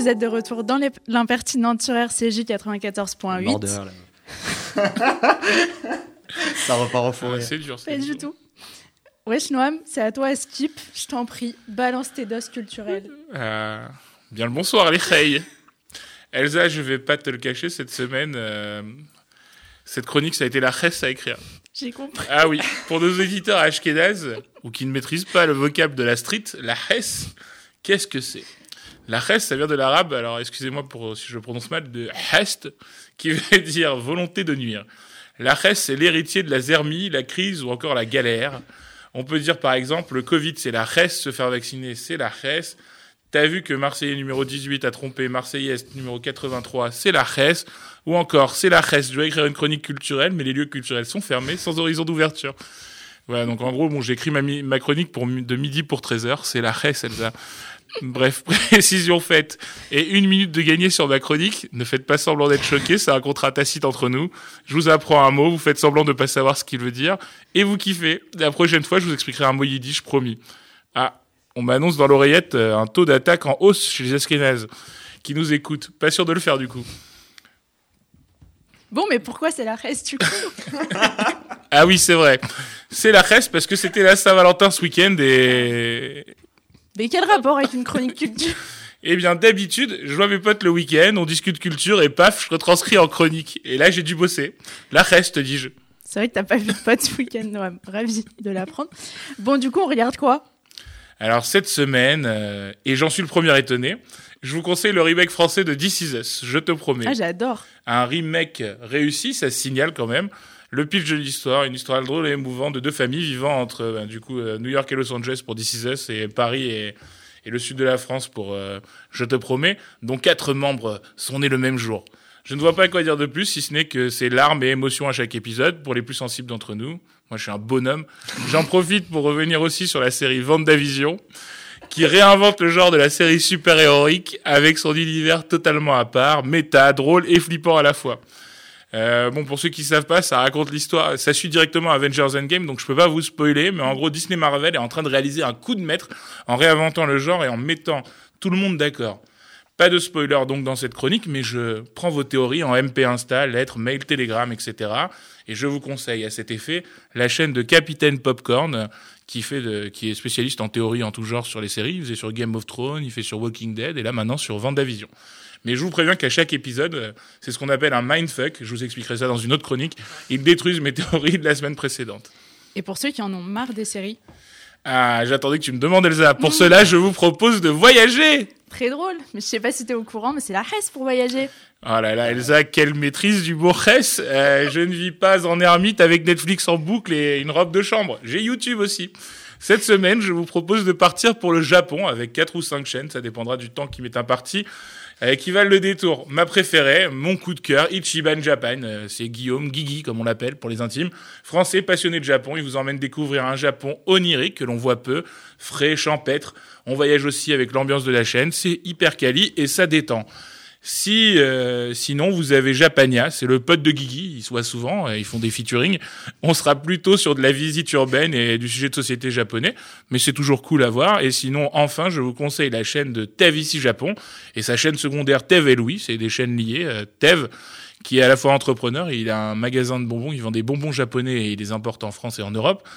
Vous êtes de retour dans l'impertinente sur RCJ 94.8. Border, là. Ça repart au fond. Ah, c'est dur. Pas du tout. Wesh Noam, c'est à toi Skip, je t'en prie, balance tes doses culturelles. Euh, bien le bonsoir, les Hey. Elsa, je vais pas te le cacher, cette semaine, euh, cette chronique, ça a été la reste à écrire. J'ai compris. Ah oui, pour nos éditeurs ashkénazes, ou qui ne maîtrisent pas le vocable de la street, la hesse, qu'est-ce que c'est? La hesse, ça vient de l'arabe, alors excusez-moi pour si je prononce mal, de hest, qui veut dire volonté de nuire. La hesse, c'est l'héritier de la zermie, la crise ou encore la galère. On peut dire par exemple, le Covid, c'est la hesse, se faire vacciner, c'est la hesse. T'as vu que Marseillais numéro 18 a trompé Marseillaise numéro 83, c'est la hesse. Ou encore, c'est la hesse, je dois écrire une chronique culturelle, mais les lieux culturels sont fermés, sans horizon d'ouverture. Voilà, donc en gros, bon, j'ai écrit ma, chronique pour, de midi pour 13h, c'est la hesse, Elsa. Bref, précision faite. Et une minute de gagner sur ma chronique. Ne faites pas semblant d'être choqué, c'est un contrat tacite entre nous. Je vous apprends un mot, vous faites semblant de pas savoir ce qu'il veut dire, et vous kiffez. La prochaine fois, je vous expliquerai un mot yiddish, promis. Ah, on m'annonce dans l'oreillette euh, un taux d'attaque en hausse chez les Askénazes qui nous écoutent. Pas sûr de le faire du coup. Bon, mais pourquoi c'est la reste du coup Ah oui, c'est vrai. C'est la reste parce que c'était la Saint-Valentin ce week-end et Mais quel rapport avec une chronique culture? Eh bien, d'habitude, je vois mes potes le week-end, on discute culture et paf, je retranscris en chronique. Et là, j'ai dû bosser. La reste, dis-je. C'est vrai que t'as pas vu de pote ce week-end, Noam. Ravi de l'apprendre. Bon, du coup, on regarde quoi? Alors, cette semaine, euh, et j'en suis le premier étonné, je vous conseille le remake français de This Is Us, je te promets. Ah, j'adore. un remake réussi, ça se signale quand même. Le pitch de l'histoire, une histoire drôle et émouvante de deux familles vivant entre ben, du coup euh, New York et Los Angeles pour This Is Us et Paris et, le sud de la France pour euh, Je te promets, dont quatre membres sont nés le même jour. Je ne vois pas quoi dire de plus, si ce n'est que c'est larmes et émotions à chaque épisode pour les plus sensibles d'entre nous. Moi, je suis un bonhomme. J'en profite pour revenir aussi sur la série Vendavision, qui réinvente le genre de la série super-héroïque avec son univers totalement à part, méta, drôle et flippant à la fois. Euh, bon, pour ceux qui savent pas, ça raconte l'histoire, ça suit directement Avengers Endgame, donc je peux pas vous spoiler, mais en gros, Disney Marvel est en train de réaliser un coup de maître en réinventant le genre et en mettant tout le monde d'accord. Pas de spoiler donc dans cette chronique, mais je prends vos théories en MP Insta, lettres, mail, télégramme, etc. Et je vous conseille à cet effet la chaîne de Capitaine Popcorn, qui fait qui est spécialiste en théorie en tout genre sur les séries. Il faisait sur Game of Thrones, il fait sur Walking Dead et là maintenant sur Vendavision. Mais je vous préviens qu'à chaque épisode, euh, c'est ce qu'on appelle un mindfuck. Je vous expliquerai ça dans une autre chronique. Ils détruisent mes théories de la semaine précédente. Et pour ceux qui en ont marre des séries, Ah, j'attendais que tu me demandes Elsa. Pour cela, je vous propose de voyager. très drôle, mais je sais pas si t'es au courant, mais c'est la Hesse pour voyager. Oh là là, Elsa, quelle maîtrise du mot res. Euh, je ne vis pas en ermite avec Netflix en boucle et une robe de chambre. J'ai YouTube aussi. Cette semaine, je vous propose de partir pour le Japon avec quatre ou cinq chaînes, ça dépendra du temps qui m'est imparti, euh, qui valent le détour. Ma préférée, mon coup de cœur, Ichiban Japan. Euh, c'est Guillaume, Guigui comme on l'appelle pour les intimes. Français passionné de Japon, il vous emmène découvrir un Japon onirique que l'on voit peu, frais, champêtre. On voyage aussi avec l'ambiance de la chaîne, c'est hyper quali et ça détend. Si euh, sinon vous avez Japania, c'est le pote de Guigui, il se voit souvent, euh, ils font des featuring. On sera plutôt sur de la visite urbaine et du sujet de société japonais, mais c'est toujours cool à voir. Et sinon, enfin, je vous conseille la chaîne de Tev ici Japon et sa chaîne secondaire Tev et Louis, c'est des chaînes liées. Euh, Tev qui est à la fois entrepreneur, il a un magasin de bonbons, il vend des bonbons japonais et il les importe en France et en Europe.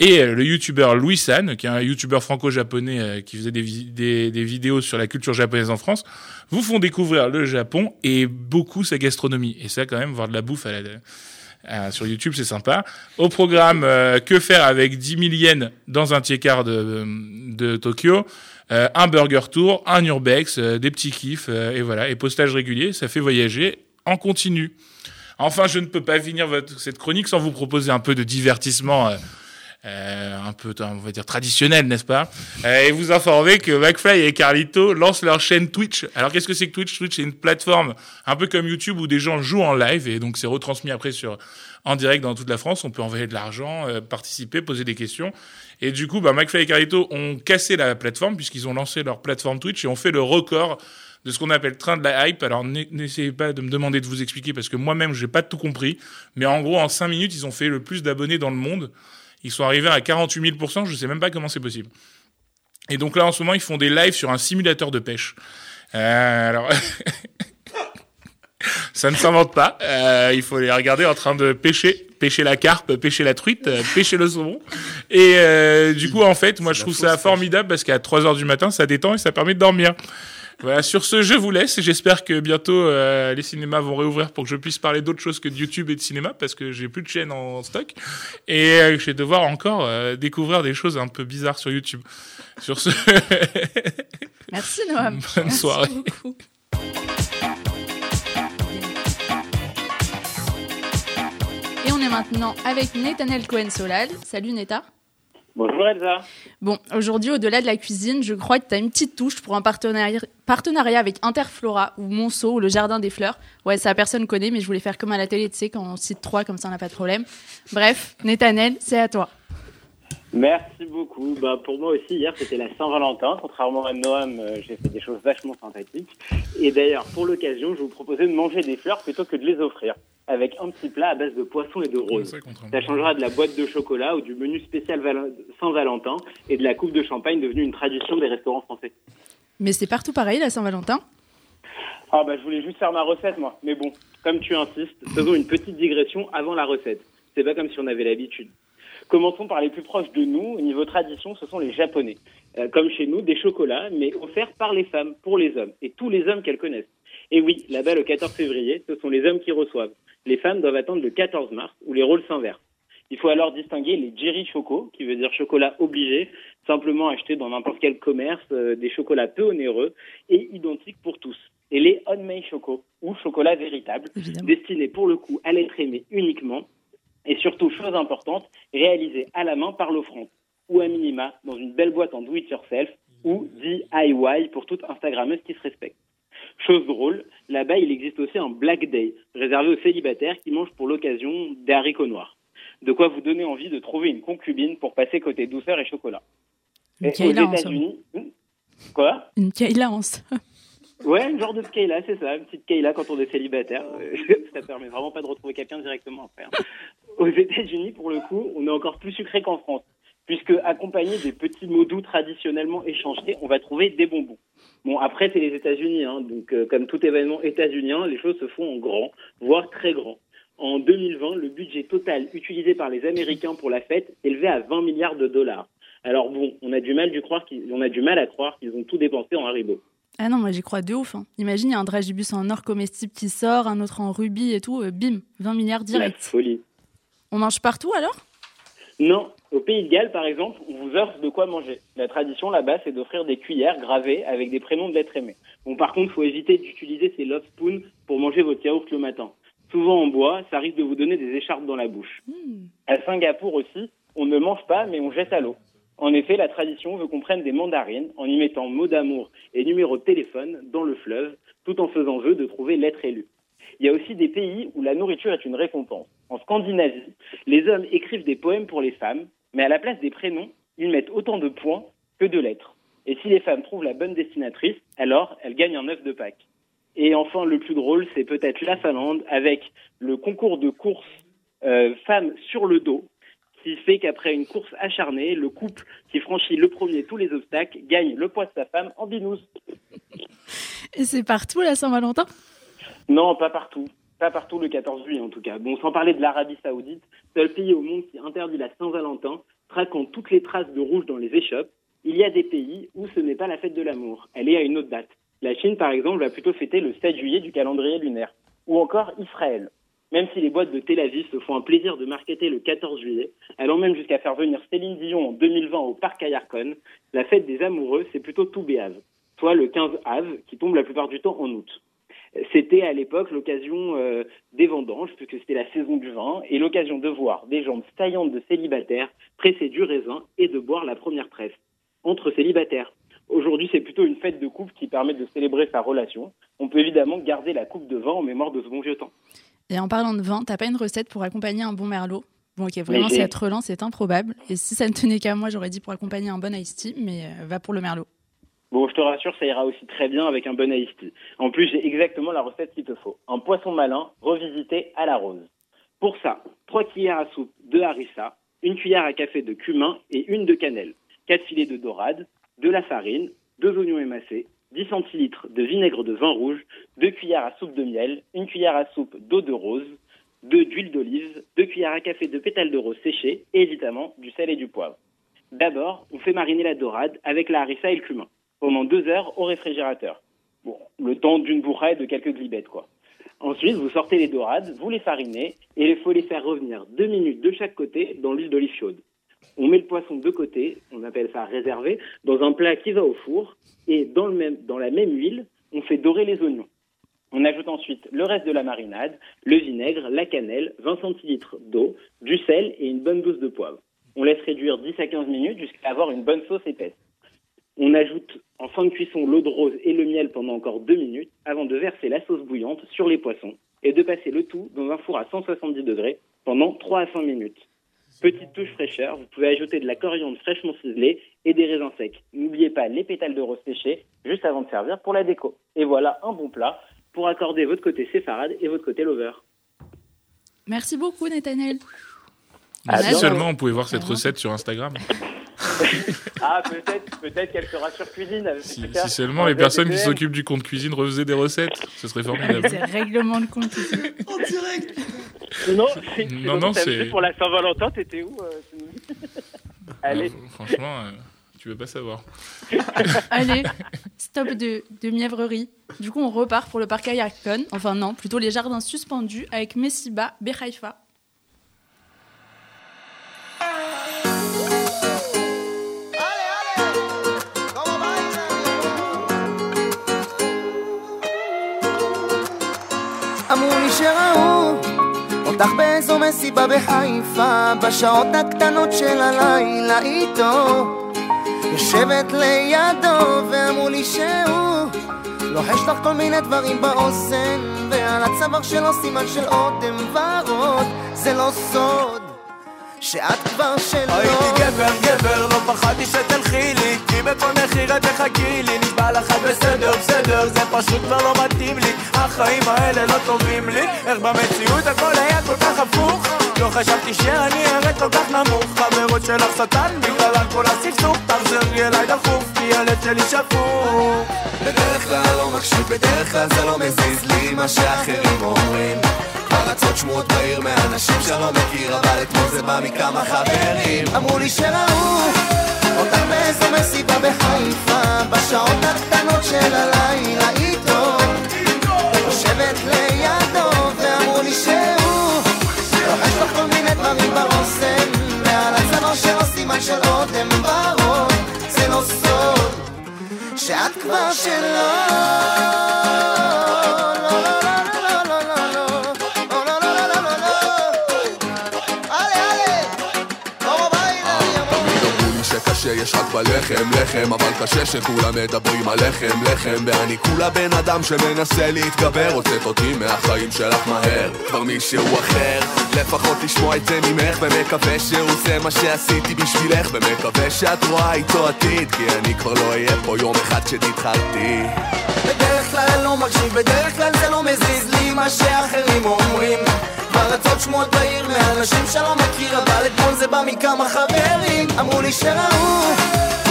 Et euh, le youtubeur Louis San, qui est un youtubeur franco-japonais euh, qui faisait des, des, des vidéos sur la culture japonaise en France, vous font découvrir le Japon et beaucoup sa gastronomie. Et ça, quand même, voir de la bouffe à la- à- sur YouTube, c'est sympa. Au programme, euh, que faire avec 10 000 yens dans un tiers-quart de, de Tokyo euh, un burger tour, un urbex, euh, des petits kiffs, euh, et voilà, et postage régulier, ça fait voyager en continu. Enfin, je ne peux pas finir votre, cette chronique sans vous proposer un peu de divertissement euh, un peu, on va dire, traditionnel, n'est-ce pas Euh, Et vous informer que McFly et Carlito lancent leur chaîne Twitch. Alors, qu'est-ce que c'est que Twitch? Twitch, c'est une plateforme un peu comme YouTube où des gens jouent en live et donc c'est retransmis après sur en direct dans toute la France. On peut envoyer de l'argent, euh, participer, poser des questions. Et du coup, bah, McFly et Carlito ont cassé la plateforme puisqu'ils ont lancé leur plateforme Twitch et ont fait le record de ce qu'on appelle train de la hype. Alors n'e- n'essayez pas de me demander de vous expliquer parce que moi-même j'ai pas tout compris. Mais en gros, en 5 minutes, ils ont fait le plus d'abonnés dans le monde. Ils sont arrivés à 48 000 Je sais même pas comment c'est possible. Et donc là, en ce moment, ils font des lives sur un simulateur de pêche. Euh, alors, ça ne s'invente pas. Euh, il faut les regarder en train de pêcher, pêcher la carpe, pêcher la truite, euh, pêcher le saumon. Et euh, du coup, en fait, moi, je trouve ça formidable parce qu'à 3 heures du matin, ça détend et ça permet de dormir. Voilà, sur ce, je vous laisse et j'espère que bientôt euh, les cinémas vont réouvrir pour que je puisse parler d'autre chose que de YouTube et de cinéma parce que j'ai plus de chaîne en stock et euh, je vais devoir encore euh, découvrir des choses un peu bizarres sur YouTube. Sur ce, Merci Noam. Bonne Merci soirée. beaucoup. Et on est maintenant avec Nathaniel Cohen-Solal. Salut Neta. Bonjour Elsa. Bon, aujourd'hui, au-delà de la cuisine, je crois que tu as une petite touche pour un partenariat, avec Interflora ou Monceau ou le Jardin des Fleurs. Ouais, ça personne connaît, mais je voulais faire comme à la télé, tu sais, quand on cite trois, comme ça on n'a pas de problème. Bref, Nathaniel, c'est à toi. Merci beaucoup. Bah, pour moi aussi, hier, c'était la Saint-Valentin. Contrairement à Noam, euh, j'ai fait des choses vachement sympathiques. Et d'ailleurs, pour l'occasion, je vous proposais de manger des fleurs plutôt que de les offrir. Avec un petit plat à base de poisson et de rose. Ça changera de la boîte de chocolat ou du menu spécial Val- Saint-Valentin et de la coupe de champagne devenue une tradition des restaurants français. Mais c'est partout pareil, la Saint-Valentin? Ah bah je voulais juste faire ma recette moi. Mais bon, comme tu insistes, faisons une petite digression avant la recette. C'est pas comme si on avait l'habitude. Commençons par les plus proches de nous. Au niveau tradition, ce sont les Japonais. Euh, comme chez nous, des chocolats, mais offerts par les femmes, pour les hommes, et tous les hommes qu'elles connaissent. Et oui, là-bas, le 14 février, ce sont les hommes qui reçoivent. Les femmes doivent attendre le 14 mars, où les rôles s'inversent. Il faut alors distinguer les Jerry Choco, qui veut dire chocolat obligé, simplement acheté dans n'importe quel commerce, euh, des chocolats peu onéreux et identiques pour tous. Et les Honmei Choco, ou chocolat véritable, destinés pour le coup à l'être aimé uniquement, et surtout, chose importante, réalisés à la main par l'offrande, ou à minima dans une belle boîte en do-it-yourself, ou DIY pour toute Instagrammeuse qui se respecte. Chose drôle, là-bas, il existe aussi un Black Day, réservé aux célibataires qui mangent pour l'occasion des haricots noirs. De quoi vous donner envie de trouver une concubine pour passer côté douceur et chocolat. Une Kayla, en États-Unis, Hmm quoi? Une Kayla en somme. Ouais, une genre de Kayla, c'est ça, une petite Kayla quand on est célibataire. Ça permet vraiment pas de retrouver quelqu'un directement après. Aux États-Unis, pour le coup, on est encore plus sucré qu'en France, puisque accompagné des petits mots doux traditionnellement échangés, on va trouver des bonbons. Bon, après, c'est les États-Unis, hein, donc euh, comme tout événement états-unien, les choses se font en grand, voire très grand. En 2020, le budget total utilisé par les Américains pour la fête s'élevait à 20 milliards de dollars. Alors bon, on a du mal, du croire qu'ils- on a du mal à croire qu'ils ont tout dépensé en Haribo. Ah non, moi j'y crois de ouf. hein. Imagine, il y a un dragibus en or comestible qui sort, un autre en rubis et tout, euh, bim, 20 milliards La direct. folie. On mange partout alors? Non, au Pays de Galles, par exemple, on vous offre de quoi manger. La tradition là-bas, c'est d'offrir des cuillères gravées avec des prénoms de lettres aimées. Bon, par contre, faut éviter d'utiliser ces love spoons pour manger votre yaourt le matin. Souvent en bois, ça risque de vous donner des écharpes dans la bouche. À Singapour aussi, on ne mange pas, mais on jette à l'eau. En effet, la tradition veut qu'on prenne des mandarines en y mettant mots d'amour et numéro de téléphone dans le fleuve, tout en faisant vœu de trouver l'être élu. Il y a aussi des pays où la nourriture est une récompense. En Scandinavie, les hommes écrivent des poèmes pour les femmes, mais à la place des prénoms, ils mettent autant de points que de lettres. Et si les femmes trouvent la bonne destinatrice, alors elles gagnent un œuf de Pâques. Et enfin, le plus drôle, c'est peut-être la Finlande avec le concours de course euh, femmes sur le dos, qui fait qu'après une course acharnée, le couple qui franchit le premier tous les obstacles gagne le poids de sa femme en binouze. Et c'est partout la Saint-Valentin Non, pas partout. Pas partout le 14 juillet en tout cas. Bon, sans parler de l'Arabie Saoudite, seul pays au monde qui interdit la Saint-Valentin, traquant toutes les traces de rouge dans les échoppes, il y a des pays où ce n'est pas la fête de l'amour. Elle est à une autre date. La Chine, par exemple, va plutôt fêter le 7 juillet du calendrier lunaire. Ou encore Israël. Même si les boîtes de Tel Aviv se font un plaisir de marketer le 14 juillet, allant même jusqu'à faire venir Céline Dion en 2020 au parc Ayarkon, la fête des amoureux, c'est plutôt tout béave. Soit le 15 Av, qui tombe la plupart du temps en août. C'était à l'époque l'occasion euh, des vendanges, puisque c'était la saison du vin, et l'occasion de voir des jambes saillantes de célibataires presser du raisin et de boire la première tresse entre célibataires. Aujourd'hui, c'est plutôt une fête de couple qui permet de célébrer sa relation. On peut évidemment garder la coupe de vin en mémoire de ce bon vieux temps. Et en parlant de vin, t'as pas une recette pour accompagner un bon merlot? Bon, ok, vraiment, être relent, c'est improbable. Et si ça ne tenait qu'à moi, j'aurais dit pour accompagner un bon iced tea, mais euh, va pour le merlot. Bon, je te rassure, ça ira aussi très bien avec un bon. En plus, j'ai exactement la recette qu'il te faut. Un poisson malin revisité à la rose. Pour ça, 3 cuillères à soupe de harissa, une cuillère à café de cumin et une de cannelle, 4 filets de dorade, de la farine, 2 oignons émacés, 10 centilitres de vinaigre de vin rouge, 2 cuillères à soupe de miel, une cuillère à soupe d'eau de rose, 2 d'huile d'olive, 2 cuillères à café de pétales de rose séchés et évidemment du sel et du poivre. D'abord, on fait mariner la dorade avec la harissa et le cumin pendant deux heures au réfrigérateur. Bon, le temps d'une bourrée de quelques glibettes, quoi. Ensuite, vous sortez les dorades, vous les farinez et il faut les faire revenir deux minutes de chaque côté dans l'huile d'olive chaude. On met le poisson de côté, on appelle ça réservé, dans un plat qui va au four et dans, le même, dans la même huile, on fait dorer les oignons. On ajoute ensuite le reste de la marinade, le vinaigre, la cannelle, 20 centilitres d'eau, du sel et une bonne dose de poivre. On laisse réduire 10 à 15 minutes jusqu'à avoir une bonne sauce épaisse. On ajoute en fin de cuisson l'eau de rose et le miel pendant encore deux minutes avant de verser la sauce bouillante sur les poissons et de passer le tout dans un four à 170 degrés pendant 3 à 5 minutes. Petite touche fraîcheur, vous pouvez ajouter de la coriandre fraîchement ciselée et des raisins secs. N'oubliez pas les pétales de rose séchés juste avant de servir pour la déco. Et voilà un bon plat pour accorder votre côté séfarade et votre côté lover. Merci beaucoup, Nathaniel. À si seulement on pouvait voir cette recette sur Instagram. Ah, peut-être peut-être qu'elle sera sur cuisine. Si, si seulement En les personnes qui s'occupent du compte cuisine refaisaient des recettes, ce serait formidable. C'est règlement de compte ici. Non, c'est- Non, c'est- Pour la Saint-Valentin, t'étais où euh, Allez, franchement, euh, tu veux pas savoir. Allez, stop de, de mièvrerie. Du coup, on repart pour le parc Ayakon. Enfin, non, plutôt les jardins suspendus avec Messiba, Behaïfa. אותך באיזו מסיבה בחיפה בשעות הקטנות של הלילה איתו. יושבת לידו ואמרו לי שהוא לוחש לך כל מיני דברים באוזן ועל הצוואר שלו סימן של אודם ורוד. זה לא סוד שאת כבר שלו. הייתי גבר גבר, לא פחדתי שתלכי לי כי מחיר את תחכי לי. נשבע לך בסדר בסדר, זה פשוט כבר לא מתאים לי. החיים האלה לא טובים לי. איך במציאות הכל היה כל כך הפוך? לא חשבתי שאני ארד כל כך נמוך. חברות שלך שטן בגללן כל הסכסוך תחזרי אליי דחוף כי הלב שלי שפוך. בדרך כלל לא מקשיב, בדרך כלל זה לא מזיז לי מה שאחרים אומרים כבר שמועות בעיר מאנשים שלא מכיר אבל אתמול זה בא מכמה חברים. אמרו לי שראו אותך באיזו מסיבה בחיפה בשעות הקטנות של הלילה שיש רק בלחם, לחם, אבל קשה שכולם מדברים על לחם, לחם. ואני כולה בן אדם שמנסה להתגבר הוצאת אותי מהחיים שלך מהר. כבר מישהו אחר לפחות לשמוע את זה ממך ומקווה שהוא זה מה שעשיתי בשבילך ומקווה שאת רואה איתו עתיד כי אני כבר לא אהיה פה יום אחד שתתחלתי בדרך כלל לא מקשיב, בדרך כלל זה לא מזיז לי מה שאחרים אומרים כבר רצות שמועות בעיר מאנשים שלא מכיר אבל אתמול זה בא מכמה חברים. אמרו לי שראו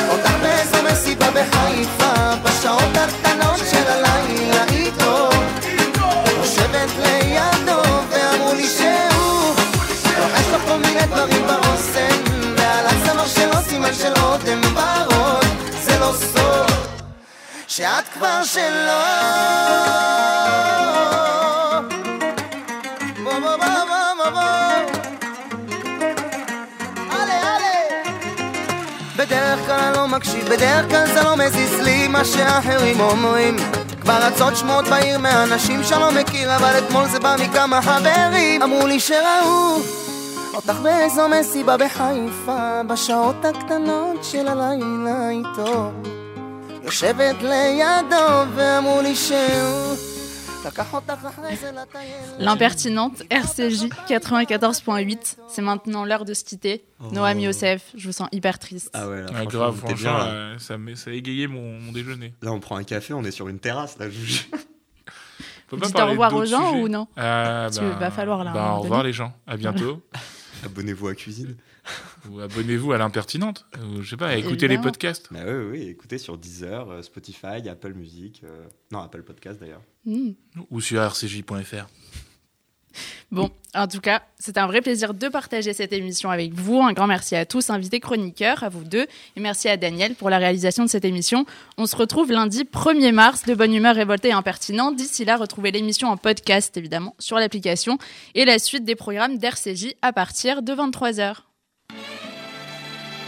אותך באיזו מסיבה בחיפה בשעות הקטנות של הלילה איתו. יושבת לידו ואמרו לי שהוא לוחש לו כל מיני דברים באוסן ועל הצוואר שלו סימן של אודם בראש זה לא סוד שאת כבר שלו בדרך כלל אני לא מקשיב, בדרך כלל זה לא מזיז לי מה שאחרים אומרים. כבר רצות שמועות בעיר מאנשים שלא מכיר אבל אתמול זה בא מכמה חברים. אמרו לי שראו אותך באיזו מסיבה בחיפה בשעות הקטנות של הלילה איתו. יושבת לידו ואמרו לי שהוא L'impertinente RCJ 94.8. C'est maintenant l'heure de se quitter. Noam Youssef, je vous sens hyper triste. Ah ouais, là, Ah, franchement, grave, t'es franchement, bien, là. euh, ça, a égayé mon, mon déjeuner. Là, on prend un café, on est sur une terrasse, là, je. On peut Dites au revoir aux gens sujets ou non qu'il bah, va falloir, là, bah, au revoir les gens, à bientôt. Abonnez-vous à Cuisine. Ou abonnez-vous à l'impertinente. Ou, je sais pas, écoutez les podcasts. Bah oui, oui, écoutez sur Deezer, euh, Spotify, Apple Music. euh, Non, Apple Podcast d'ailleurs. Hmm. Ou sur rcj.fr. Bon, en tout cas, c'est un vrai plaisir de partager cette émission avec vous. Un grand merci à tous, invités chroniqueurs, à vous deux. Et merci à Daniel pour la réalisation de cette émission. On se retrouve lundi 1er mars de bonne humeur révoltée et impertinente. D'ici là, retrouvez l'émission en podcast, évidemment, sur l'application et la suite des programmes d'RCJ à partir de 23h.